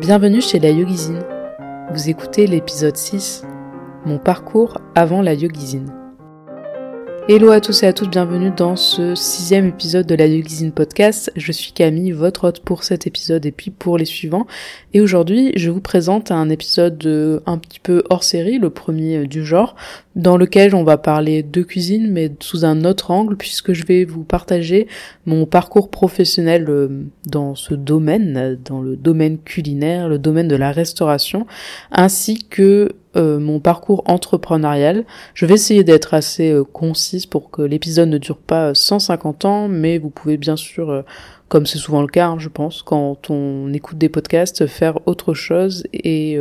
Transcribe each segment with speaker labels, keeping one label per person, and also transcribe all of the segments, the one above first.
Speaker 1: Bienvenue chez la Yogizine. Vous écoutez l'épisode 6, Mon parcours avant la Yogizine. Hello à tous et à toutes, bienvenue dans ce sixième épisode de la Yogizine Podcast. Je suis Camille, votre hôte pour cet épisode et puis pour les suivants. Et aujourd'hui, je vous présente un épisode euh, un petit peu hors série, le premier euh, du genre, dans lequel on va parler de cuisine, mais sous un autre angle, puisque je vais vous partager mon parcours professionnel euh, dans ce domaine, dans le domaine culinaire, le domaine de la restauration, ainsi que euh, mon parcours entrepreneurial. Je vais essayer d'être assez euh, concise pour que l'épisode ne dure pas 150 ans, mais vous pouvez bien sûr, euh, comme c'est souvent le cas, hein, je pense, quand on écoute des podcasts, faire autre chose et,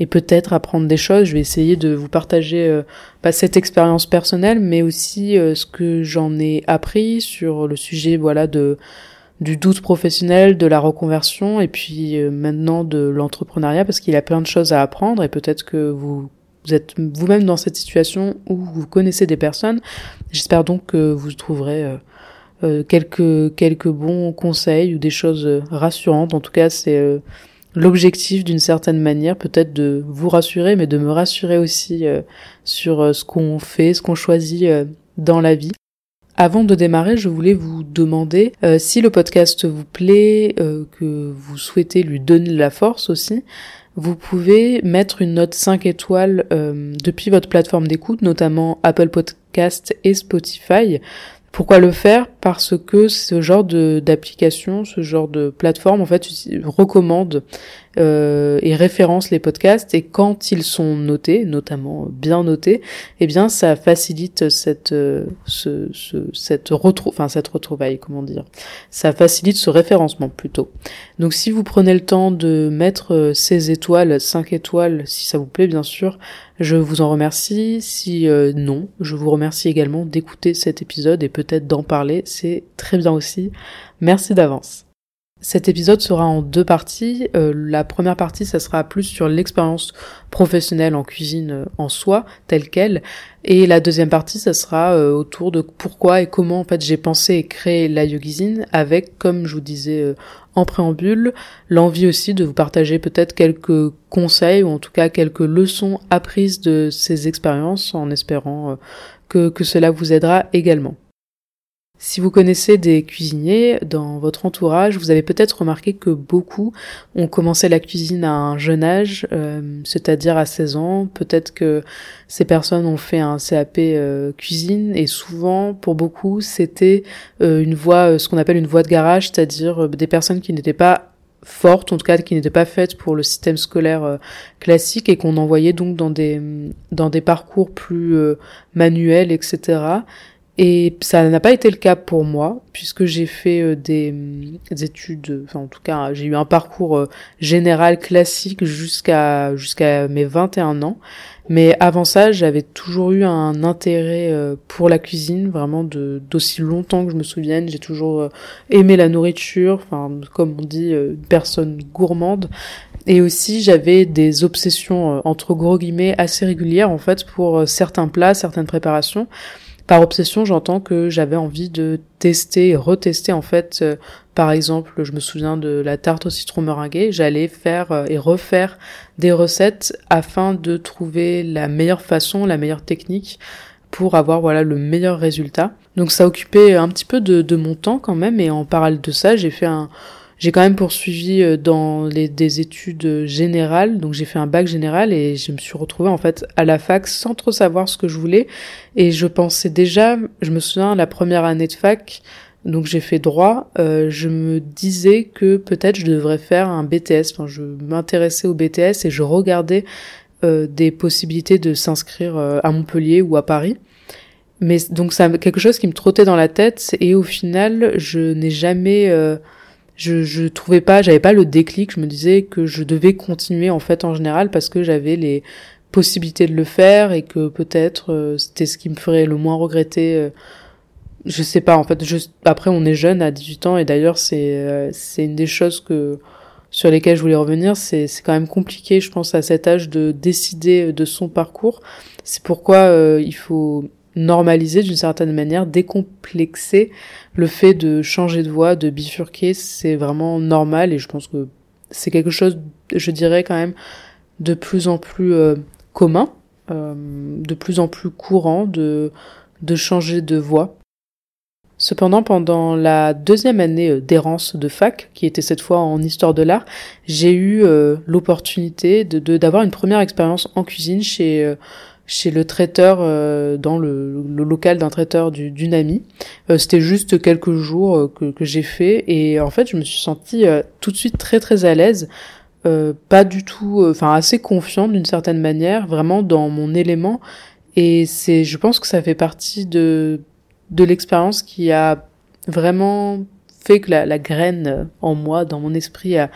Speaker 1: et peut-être apprendre des choses. Je vais essayer de vous partager pas cette expérience personnelle, mais aussi ce que j'en ai appris sur le sujet, voilà, de du doute professionnel, de la reconversion et puis euh, maintenant de l'entrepreneuriat parce qu'il a plein de choses à apprendre et peut-être que vous, vous êtes vous-même dans cette situation où vous connaissez des personnes. J'espère donc que vous trouverez euh, euh, quelques quelques bons conseils ou des choses rassurantes. En tout cas, c'est l'objectif d'une certaine manière peut-être de vous rassurer mais de me rassurer aussi sur ce qu'on fait, ce qu'on choisit dans la vie. Avant de démarrer, je voulais vous demander euh, si le podcast vous plaît, euh, que vous souhaitez lui donner de la force aussi, vous pouvez mettre une note 5 étoiles euh, depuis votre plateforme d'écoute, notamment Apple Podcast et Spotify. Pourquoi le faire? Parce que ce genre d'application, ce genre de plateforme, en fait, recommande euh, et référence les podcasts et quand ils sont notés, notamment bien notés, eh bien ça facilite cette euh, ce, ce, cette retrou cette retrouvaille, comment dire. Ça facilite ce référencement plutôt. Donc si vous prenez le temps de mettre euh, ces étoiles, 5 étoiles si ça vous plaît bien sûr, je vous en remercie. Si euh, non, je vous remercie également d'écouter cet épisode et peut-être d'en parler, c'est très bien aussi. Merci d'avance. Cet épisode sera en deux parties. Euh, la première partie, ça sera plus sur l'expérience professionnelle en cuisine euh, en soi, telle qu'elle. Et la deuxième partie, ça sera euh, autour de pourquoi et comment en fait j'ai pensé et créé la Yogizine avec, comme je vous disais en préambule, l'envie aussi de vous partager peut-être quelques conseils ou en tout cas quelques leçons apprises de ces expériences en espérant que cela vous aidera également. Si vous connaissez des cuisiniers dans votre entourage, vous avez peut-être remarqué que beaucoup ont commencé la cuisine à un jeune âge, euh, c'est-à-dire à 16 ans. Peut-être que ces personnes ont fait un CAP euh, cuisine et souvent, pour beaucoup, c'était euh, une voie, ce qu'on appelle une voie de garage, c'est-à-dire des personnes qui n'étaient pas fortes, en tout cas qui n'étaient pas faites pour le système scolaire classique et qu'on envoyait donc dans des dans des parcours plus manuels, etc. Et ça n'a pas été le cas pour moi, puisque j'ai fait euh, des, études, enfin en tout cas j'ai eu un parcours euh, général classique jusqu'à jusqu'à mes 21 ans. Mais avant ça, j'avais toujours eu un intérêt euh, pour la cuisine, vraiment d'aussi longtemps que je me souvienne. J'ai toujours aimé la nourriture, enfin comme on dit, une personne gourmande. Et aussi, j'avais des obsessions entre gros guillemets assez régulières en fait pour certains plats, certaines préparations. Par obsession, j'entends que j'avais envie de tester et retester en fait. Euh, par exemple, je me souviens de la tarte au citron meringuée. J'allais faire euh, et refaire des recettes afin de trouver la meilleure façon, la meilleure technique pour avoir voilà le meilleur résultat. Donc ça occupait un petit peu de, de mon temps quand même. Et en parallèle de ça, j'ai fait un j'ai quand même poursuivi euh, dans les, des études générales, donc j'ai fait un bac général et je me suis retrouvée en fait à la fac sans trop savoir ce que je voulais. Et je pensais déjà, je me souviens, la première année de fac, donc j'ai fait droit, euh, je me disais que peut-être je devrais faire un BTS, enfin je m'intéressais au BTS et je regardais euh, des possibilités de s'inscrire à Montpellier ou à Paris. Mais donc ça quelque chose qui me trottait dans la tête et au final je n'ai jamais je, je trouvais pas, j'avais pas le déclic. Je me disais que je devais continuer en fait en général parce que j'avais les possibilités de le faire et que peut-être euh, c'était ce qui me ferait le moins regretter. Euh, je sais pas en fait. Je, après, on est jeune à 18 ans et d'ailleurs c'est euh, c'est une des choses que sur lesquelles je voulais revenir. C'est c'est quand même compliqué, je pense, à cet âge de décider de son parcours. C'est pourquoi il faut normaliser d'une certaine manière, décomplexer le fait de changer de voie, de bifurquer, c'est vraiment normal et je pense que c'est quelque chose, je dirais quand même, de plus en plus commun, de plus en plus courant de, de changer de voie. Cependant, pendant la deuxième année euh, d'errance de fac, qui était cette fois en histoire de l'art, j'ai eu euh, l'opportunité de d'avoir une première expérience en cuisine chez euh, chez le traiteur dans le, local d'un traiteur d'une amie. C'était juste quelques jours que, que j'ai fait et en fait je me suis sentie tout de suite très très à l'aise. pas du tout, enfin assez confiante d'une certaine manière, vraiment dans mon élément. Et c'est, je pense que ça fait partie de de l'expérience qui a vraiment fait que la, graine en moi, dans mon esprit, a,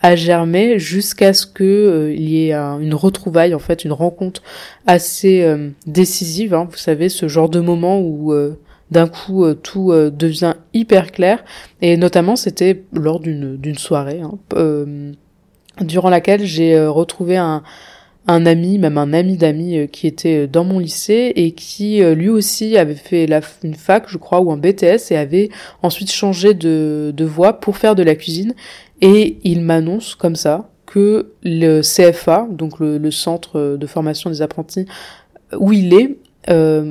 Speaker 1: a germé jusqu'à ce que euh, il y ait une retrouvaille, en fait, une rencontre assez euh, décisive. Hein. vous savez, ce genre de moment où euh, d'un coup tout devient hyper clair. Et notamment, c'était lors d'une soirée, hein, durant laquelle j'ai retrouvé un un ami, même un ami d'amis qui était dans mon lycée et qui lui aussi avait fait une fac, je crois, ou un BTS et avait ensuite changé de, de voie pour faire de la cuisine. Et il m'annonce comme ça que le CFA, donc le, centre de formation des apprentis où il est,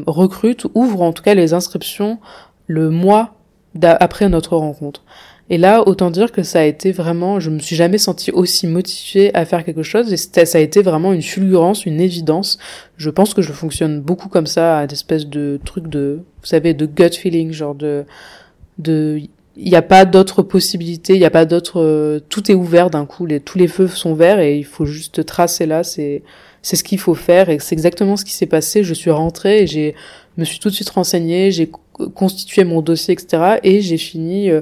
Speaker 1: recrute, ouvre en tout cas les inscriptions le mois après notre rencontre. Et là, autant dire que ça a été vraiment, je me suis jamais sentie aussi motivée à faire quelque chose et ça a été vraiment une fulgurance, une évidence. Je pense que je fonctionne beaucoup comme ça, à d'espèces de trucs de, vous savez, de gut feeling, genre de, de, il n'y a pas d'autres possibilités, il n'y a pas d'autres, tout est ouvert d'un coup, les, tous les feux sont verts et il faut juste tracer là, c'est, c'est ce qu'il faut faire et c'est exactement ce qui s'est passé. Je suis rentrée et j'ai, me suis tout de suite renseignée, j'ai constitué mon dossier, etc. et j'ai fini, euh,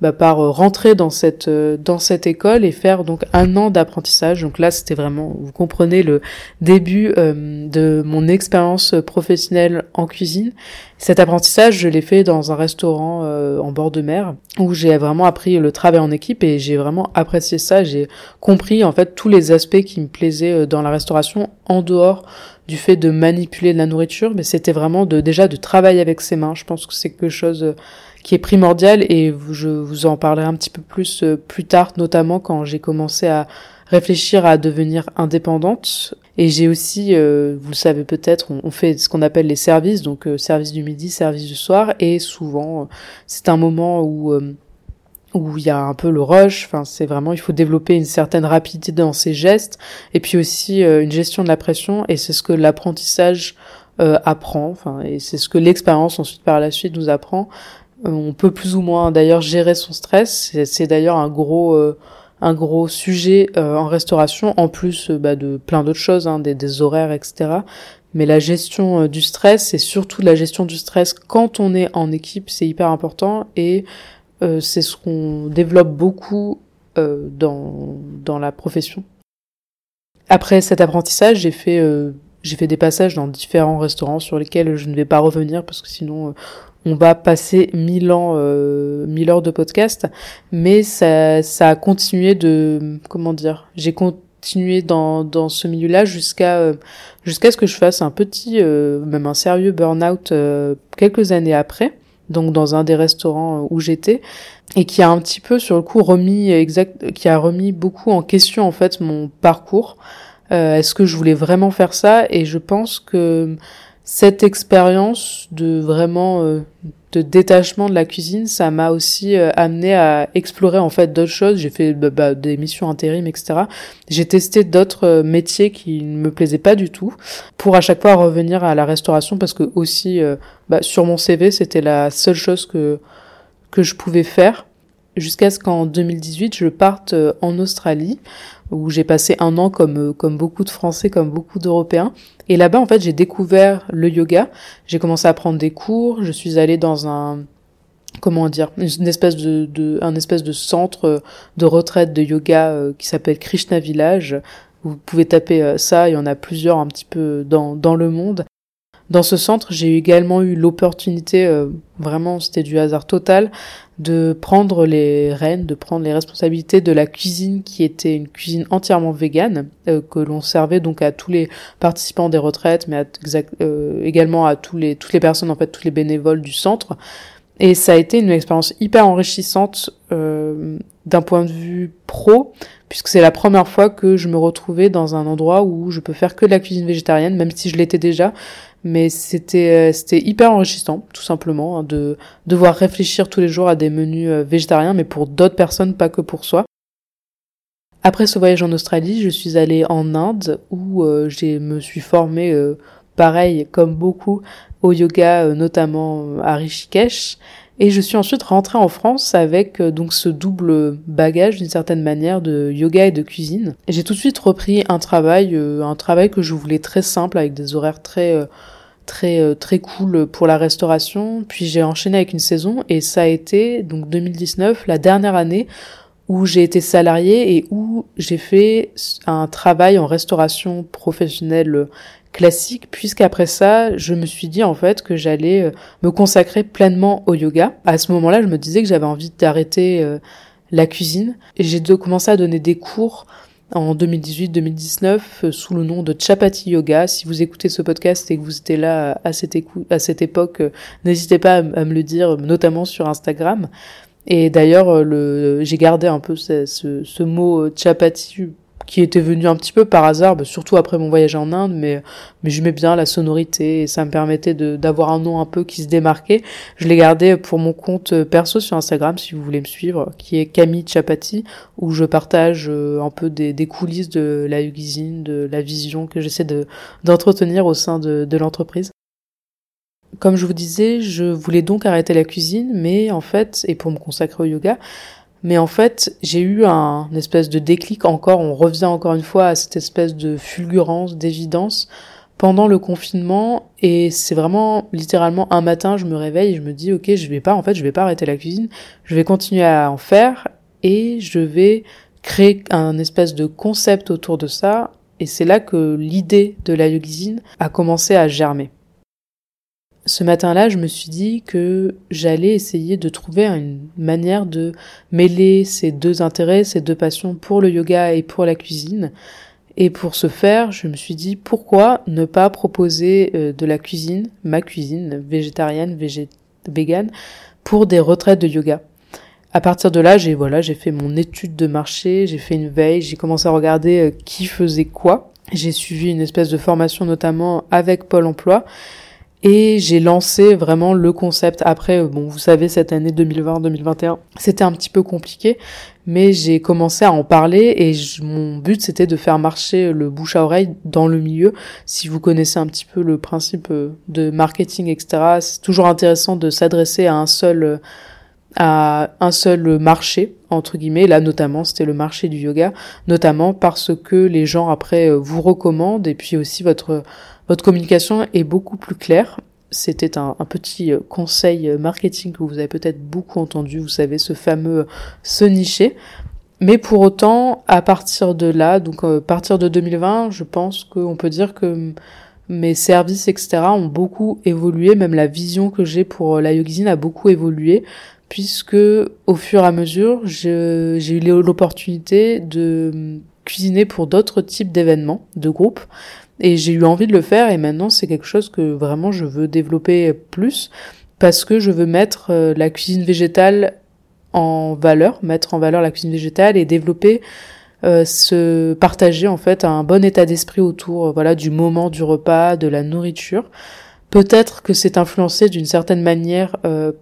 Speaker 1: bah, par euh, rentrer dans cette euh, dans cette école et faire donc un an d'apprentissage. Donc là, c'était vraiment, vous comprenez, le début euh, de mon expérience professionnelle en cuisine. Cet apprentissage, je l'ai fait dans un restaurant en bord de mer où j'ai vraiment appris le travail en équipe et j'ai vraiment apprécié ça. J'ai compris en fait tous les aspects qui me plaisaient dans la restauration en dehors du fait de manipuler de la nourriture, mais c'était vraiment de déjà de travailler avec ses mains. Je pense que c'est quelque chose qui est primordial et je vous en parlerai un petit peu plus euh, plus tard, notamment quand j'ai commencé à réfléchir à devenir indépendante. Et j'ai aussi, euh, vous le savez peut-être, on, fait ce qu'on appelle les services, donc euh, service du midi, service du soir, et souvent c'est un moment où où il y a un peu le rush. Enfin, c'est vraiment, il faut développer une certaine rapidité dans ses gestes, et puis aussi une gestion de la pression. Et c'est ce que l'apprentissage apprend. Enfin, et c'est ce que l'expérience ensuite par la suite nous apprend. Euh, on peut plus ou moins d'ailleurs gérer son stress. C'est d'ailleurs un gros euh, un gros sujet euh, en restauration, en plus bah, de plein d'autres choses, hein, des, horaires, etc. Mais la gestion du stress, et surtout la gestion du stress quand on est en équipe, c'est hyper important et c'est ce qu'on développe beaucoup dans, dans la profession. Après cet apprentissage, j'ai fait j'ai fait des passages dans différents restaurants sur lesquels je ne vais pas revenir parce que sinon on va passer mille ans, euh, mille heures de podcast, mais ça, ça a continué de, comment dire, j'ai continué dans, dans ce milieu-là jusqu'à euh, jusqu'à ce que je fasse un petit, euh, même un sérieux burn-out euh, quelques années après, donc dans un des restaurants où j'étais, et qui a un petit peu sur le coup remis exact, qui a remis beaucoup en question en fait mon parcours. Est-ce que je voulais vraiment faire ça? Et je pense que cette expérience de vraiment euh, de détachement de la cuisine, ça m'a aussi euh, amené à explorer en fait d'autres choses. J'ai fait bah, bah, des missions intérim, etc. J'ai testé d'autres euh, métiers qui ne me plaisaient pas du tout, pour à chaque fois revenir à la restauration parce que aussi bah, sur mon CV c'était la seule chose que que je pouvais faire jusqu'à ce qu'en 2018 je parte en Australie où j'ai passé un an comme euh, comme beaucoup de Français, comme beaucoup d'Européens. Et là-bas, en fait, j'ai découvert le yoga. J'ai commencé à prendre des cours. Je suis allée dans un comment dire une espèce de, de un espèce de centre de retraite de yoga euh, qui s'appelle Krishna Village. Vous pouvez taper euh, ça, il y en a plusieurs un petit peu dans dans le monde. Dans ce centre, j'ai également eu l'opportunité, vraiment c'était du hasard total, de prendre les rênes, de prendre les responsabilités de la cuisine qui était une cuisine entièrement végane, euh, que l'on servait donc à tous les participants des retraites, mais euh, également à tous les, toutes les personnes, en fait, tous les bénévoles du centre. Et ça a été une expérience hyper enrichissante euh, d'un point de vue pro, puisque c'est la première fois que je me retrouvais dans un endroit où je peux faire que de la cuisine végétarienne, même si je l'étais déjà. Mais c'était euh, c'était hyper enrichissant, tout simplement, hein, de devoir réfléchir tous les jours à des menus euh, végétariens, mais pour d'autres personnes, pas que pour soi. Après ce voyage en Australie, je suis allée en Inde où euh, je me suis formée, pareil comme beaucoup, au yoga, euh, notamment à Rishikesh. Et je suis ensuite rentrée en France avec donc ce double bagage d'une certaine manière de yoga et de cuisine. J'ai tout de suite repris un travail, un travail que je voulais très simple avec des horaires très très très cool pour la restauration. Puis j'ai enchaîné avec une saison et ça a été donc 2019, la dernière année où j'ai été salarié et où j'ai fait un travail en restauration professionnelle classique, puisqu'après ça, je me suis dit en fait que j'allais euh, me consacrer pleinement au yoga. À ce moment-là, je me disais que j'avais envie d'arrêter euh, la cuisine et j'ai commencé à donner des cours en 2018-2019 euh, sous le nom de Chapati Yoga. Si vous écoutez ce podcast et que vous étiez là à cette, époque, n'hésitez pas à, me le dire, notamment sur Instagram. Et d'ailleurs, le, j'ai gardé un peu ce, ce, mot chapati qui était venu un petit peu par hasard, bah, surtout après mon voyage en Inde, mais mais j'aimais bien la sonorité et ça me permettait d'avoir un nom un peu qui se démarquait. Je l'ai gardé pour mon compte euh, perso sur Instagram si vous voulez me suivre, qui est Camille Chapati, où je partage un peu des, des coulisses de la cuisine, de la vision que j'essaie de d'entretenir au sein de, de l'entreprise. Comme je vous disais, je voulais donc arrêter la cuisine, mais en fait, et pour me consacrer au yoga, mais en fait, j'ai eu un espèce de déclic encore, on revient encore une fois à cette espèce de fulgurance, d'évidence pendant le confinement. Et c'est vraiment littéralement un matin, je me réveille et je me dis OK, je vais pas en fait, je vais pas arrêter la cuisine, je vais continuer à en faire et je vais créer un espèce de concept autour de ça. Et c'est là que l'idée de la cuisine a commencé à germer ce matin-là, je me suis dit que j'allais essayer de trouver une manière de mêler ces deux intérêts, ces deux passions pour le yoga et pour la cuisine. Et pour ce faire, je me suis dit pourquoi ne pas proposer euh, de la cuisine, ma cuisine végétarienne, végé pour des retraites de yoga. À partir de là, j'ai voilà, j'ai fait mon étude de marché, j'ai fait une veille, j'ai commencé à regarder euh, qui faisait quoi. J'ai suivi une espèce de formation notamment avec Pôle Emploi et j'ai lancé vraiment le concept. Après, bon, vous savez, cette année 2020-2021, c'était un petit peu compliqué, mais j'ai commencé à en parler et mon but c'était de faire marcher le bouche à oreille dans le milieu. Si vous connaissez un petit peu le principe euh, de marketing, etc., c'est toujours intéressant de s'adresser à un seul à un seul marché entre guillemets là notamment c'était le marché du yoga notamment parce que les gens après vous recommandent et puis aussi votre votre communication est beaucoup plus claire. C'était un, petit euh, conseil euh, marketing que vous avez peut-être beaucoup entendu, vous savez, ce fameux euh, se nicher. Mais pour autant, à partir de là, donc à partir de 2020, je pense qu'on peut dire que mes services, etc., ont beaucoup évolué, même la vision que j'ai pour la yogizine a beaucoup évolué, puisque au fur et à mesure, j'ai eu l'opportunité de cuisiner pour d'autres types d'événements, de groupes, et j'ai eu envie de le faire et maintenant c'est quelque chose que vraiment je veux développer plus parce que je veux mettre euh, la cuisine végétale en valeur, mettre en valeur la cuisine végétale et développer euh, se partager en fait un bon état d'esprit autour euh, voilà du moment du repas, de la nourriture. Peut-être que c'est influencé d'une certaine manière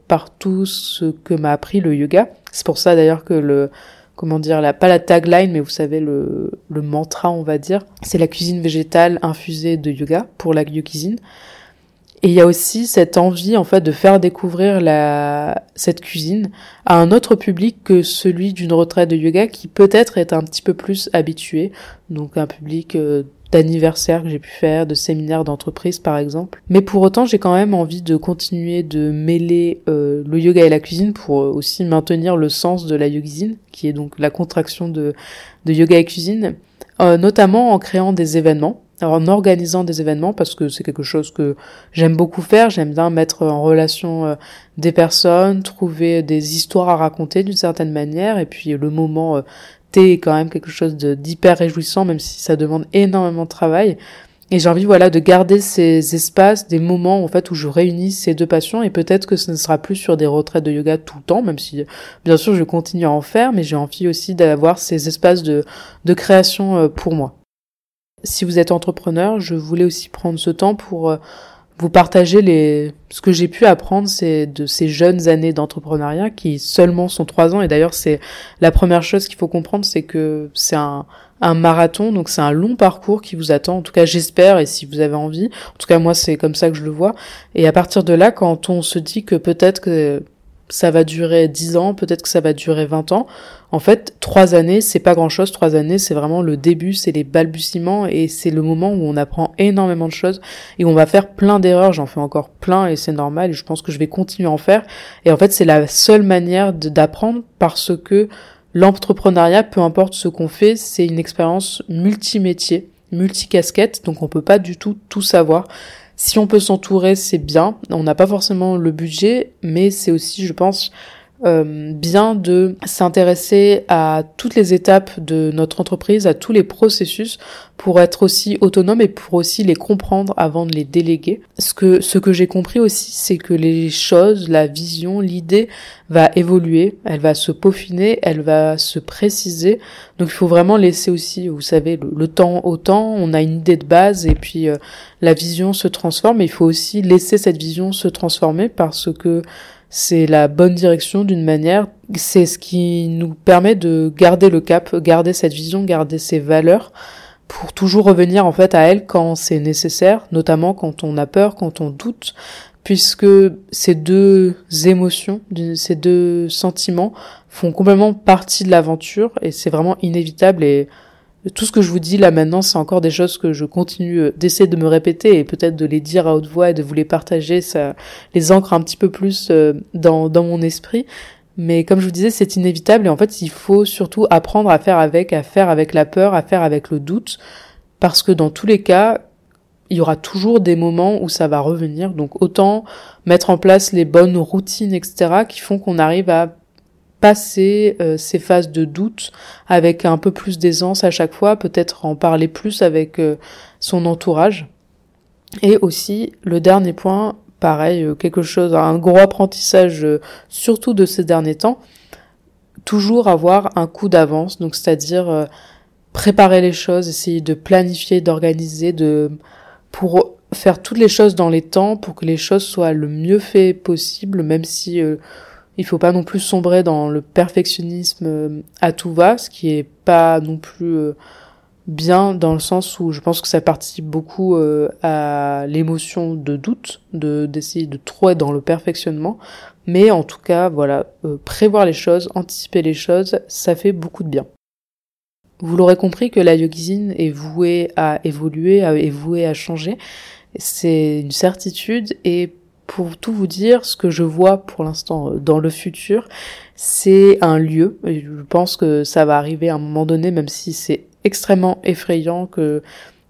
Speaker 1: par tout ce que m'a appris le yoga. C'est pour ça d'ailleurs que le comment dire, la, pas la tagline, mais vous savez, le, le mantra, on va dire. C'est la cuisine végétale infusée de yoga pour la cuisine. Et il y a aussi cette envie, en fait, de faire découvrir la, cette cuisine à un autre public que celui d'une retraite de yoga qui peut-être est un petit peu plus habitué. Donc un public euh, d'anniversaires que j'ai pu faire, de séminaires d'entreprise par exemple. Mais pour autant, j'ai quand même envie de continuer de mêler euh, le yoga et la cuisine pour euh, aussi maintenir le sens de la yogizine, qui est donc la contraction de, de yoga et cuisine, euh, notamment en créant des événements. En organisant des événements parce que c'est quelque chose que j'aime beaucoup faire, j'aime bien mettre en relation des personnes, trouver des histoires à raconter d'une certaine manière et puis le moment quand même quelque chose d'hyper réjouissant, même si ça demande énormément de travail. Et j'ai envie, voilà, de garder ces espaces, des moments, en fait, où je réunis ces deux passions. Et peut-être que ce ne sera plus sur des retraites de yoga tout le temps, même si, bien sûr, je continue à en faire, mais j'ai envie aussi d'avoir ces espaces de, de création euh, pour moi. Si vous êtes entrepreneur, je voulais aussi prendre ce temps pour euh, vous partager les ce que j'ai pu apprendre c'est de ces jeunes années d'entrepreneuriat qui seulement sont trois ans. Et d'ailleurs c'est la première chose qu'il faut comprendre c'est que c'est un un marathon donc c'est un long parcours qui vous attend. En tout cas j'espère et si vous avez envie en tout cas moi c'est comme ça que je le vois. Et à partir de là quand on se dit que peut-être que ça va durer 10 ans, peut-être que ça va durer 20 ans. En fait, trois années, c'est pas grand chose. Trois années, c'est vraiment le début, c'est les balbutiements et c'est le moment où on apprend énormément de choses et on va faire plein d'erreurs. J'en fais encore plein et c'est normal et je pense que je vais continuer à en faire. Et en fait, c'est la seule manière d'apprendre parce que l'entrepreneuriat, peu importe ce qu'on fait, c'est une expérience multimétier, multicasquette. Donc on peut pas du tout tout savoir. Si on peut s'entourer, c'est bien. On n'a pas forcément le budget, mais c'est aussi, je pense, euh, bien de s'intéresser à toutes les étapes de notre entreprise, à tous les processus pour être aussi autonome et pour aussi les comprendre avant de les déléguer. Ce que, ce que j'ai compris aussi, c'est que les choses, la vision, l'idée va évoluer, elle va se peaufiner, elle va se préciser. Donc il faut vraiment laisser aussi, vous savez, le, temps au temps. On a une idée de base et puis euh, la vision se transforme. Mais il faut aussi laisser cette vision se transformer parce que c'est la bonne direction d'une manière. C'est ce qui nous permet de garder le cap, garder cette vision, garder ces valeurs pour toujours revenir en fait à elle quand c'est nécessaire, notamment quand on a peur, quand on doute, puisque ces deux émotions, ces deux sentiments font complètement partie de l'aventure et c'est vraiment inévitable et tout ce que je vous dis là maintenant, c'est encore des choses que je continue euh, d'essayer de me répéter et peut-être de les dire à haute voix et de vous les partager, ça les ancre un petit peu plus euh, dans, dans mon esprit. Mais comme je vous disais, c'est inévitable et en fait, il faut surtout apprendre à faire avec, à faire avec la peur, à faire avec le doute, parce que dans tous les cas, il y aura toujours des moments où ça va revenir. Donc autant mettre en place les bonnes routines, etc., qui font qu'on arrive à passer euh, ces phases de doute avec un peu plus d'aisance à chaque fois, peut-être en parler plus avec euh, son entourage. Et aussi, le dernier point, pareil, euh, quelque chose, un gros apprentissage, surtout de ces derniers temps, toujours avoir un coup d'avance, donc c'est-à-dire préparer les choses, essayer de planifier, d'organiser, de pour faire toutes les choses dans les temps, pour que les choses soient le mieux fait possible, même si il faut pas non plus sombrer dans le perfectionnisme euh, à tout va, ce qui est pas non plus euh, bien dans le sens où je pense que ça participe beaucoup euh, à l'émotion de doute, de d'essayer de trop être dans le perfectionnement. Mais en tout cas, voilà, prévoir les choses, anticiper les choses, ça fait beaucoup de bien. Vous l'aurez compris que la yogizine est vouée à évoluer, est vouée à changer. C'est une certitude et pour tout vous dire, ce que je vois pour l'instant euh, dans le futur, c'est un lieu. Et je pense que ça va arriver à un moment donné, même si c'est extrêmement effrayant que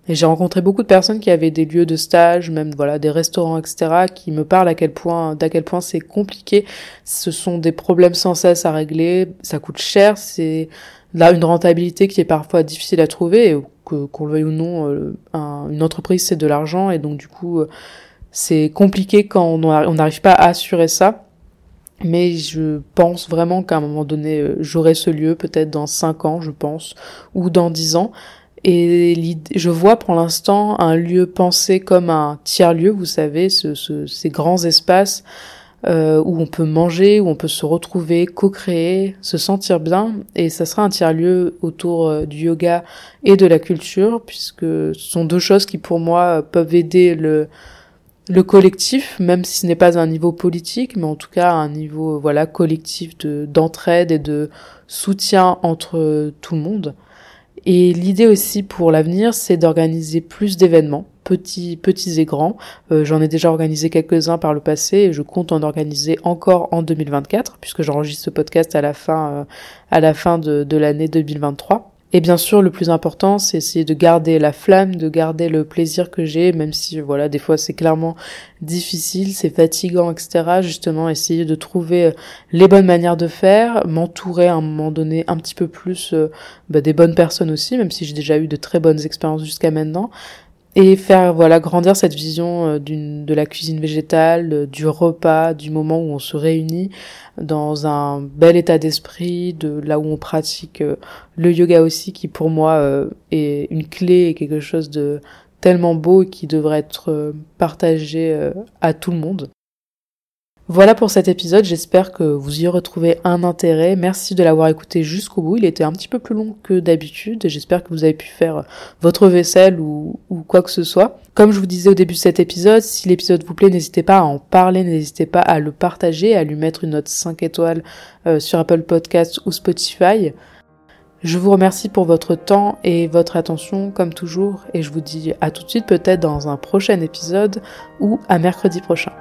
Speaker 1: j'ai rencontré beaucoup de personnes qui avaient des lieux de stage, même voilà des restaurants, etc., qui me parlent à quel point, d'à quel point c'est compliqué. Ce sont des problèmes sans cesse à régler. Ça coûte cher. C'est là une rentabilité qui est parfois difficile à trouver. que qu'on le veuille ou non, euh, une entreprise c'est de l'argent et donc du coup euh, c'est compliqué quand on n'arrive pas à assurer ça. Mais je pense vraiment qu'à un moment donné, euh, j'aurai ce lieu, peut-être dans 5 ans, je pense, ou dans 10 ans. Et je vois pour l'instant un lieu pensé comme un tiers-lieu, vous savez, ce, ces grands espaces euh, où on peut manger, où on peut se retrouver, co-créer, se sentir bien. Et ça sera un tiers-lieu autour euh, du yoga et de la culture, puisque ce sont deux choses qui pour moi peuvent aider le, le collectif, même si ce n'est pas un niveau politique, mais en tout cas un niveau voilà collectif de d'entraide et de soutien entre tout le monde. Et l'idée aussi pour l'avenir, c'est d'organiser plus d'événements, petits, petits et grands. Euh, j'en ai déjà organisé quelques-uns par le passé et je compte en organiser encore en 2024, puisque j'enregistre ce podcast à la fin, euh, à la fin de, de l'année 2023. Et bien sûr, le plus important, c'est essayer de garder la flamme, de garder le plaisir que j'ai, même si, voilà, des fois c'est clairement difficile, c'est fatigant, etc. Justement, essayer de trouver euh, les bonnes manières de faire, m'entourer à un moment donné un petit peu plus euh, bah, des bonnes personnes aussi, même si j'ai déjà eu de très bonnes expériences jusqu'à maintenant. Et faire voilà grandir cette vision euh, d'une de la cuisine végétale, euh, du repas, du moment où on se réunit dans un bel état d'esprit, de là où on pratique euh, le yoga aussi, qui pour moi est une clé et quelque chose de tellement beau et qui devrait être partagé à tout le monde. Voilà pour cet épisode, j'espère que vous y retrouvez un intérêt. Merci de l'avoir écouté jusqu'au bout. Il était un petit peu plus long que d'habitude. J'espère que vous avez pu faire votre vaisselle ou, quoi que ce soit. Comme je vous disais au début de cet épisode, si l'épisode vous plaît, n'hésitez pas à en parler, n'hésitez pas à le partager, à lui mettre une note 5 étoiles euh, sur Apple Podcasts ou Spotify. Je vous remercie pour votre temps et votre attention comme toujours et je vous dis à tout de suite peut-être dans un prochain épisode ou à mercredi prochain.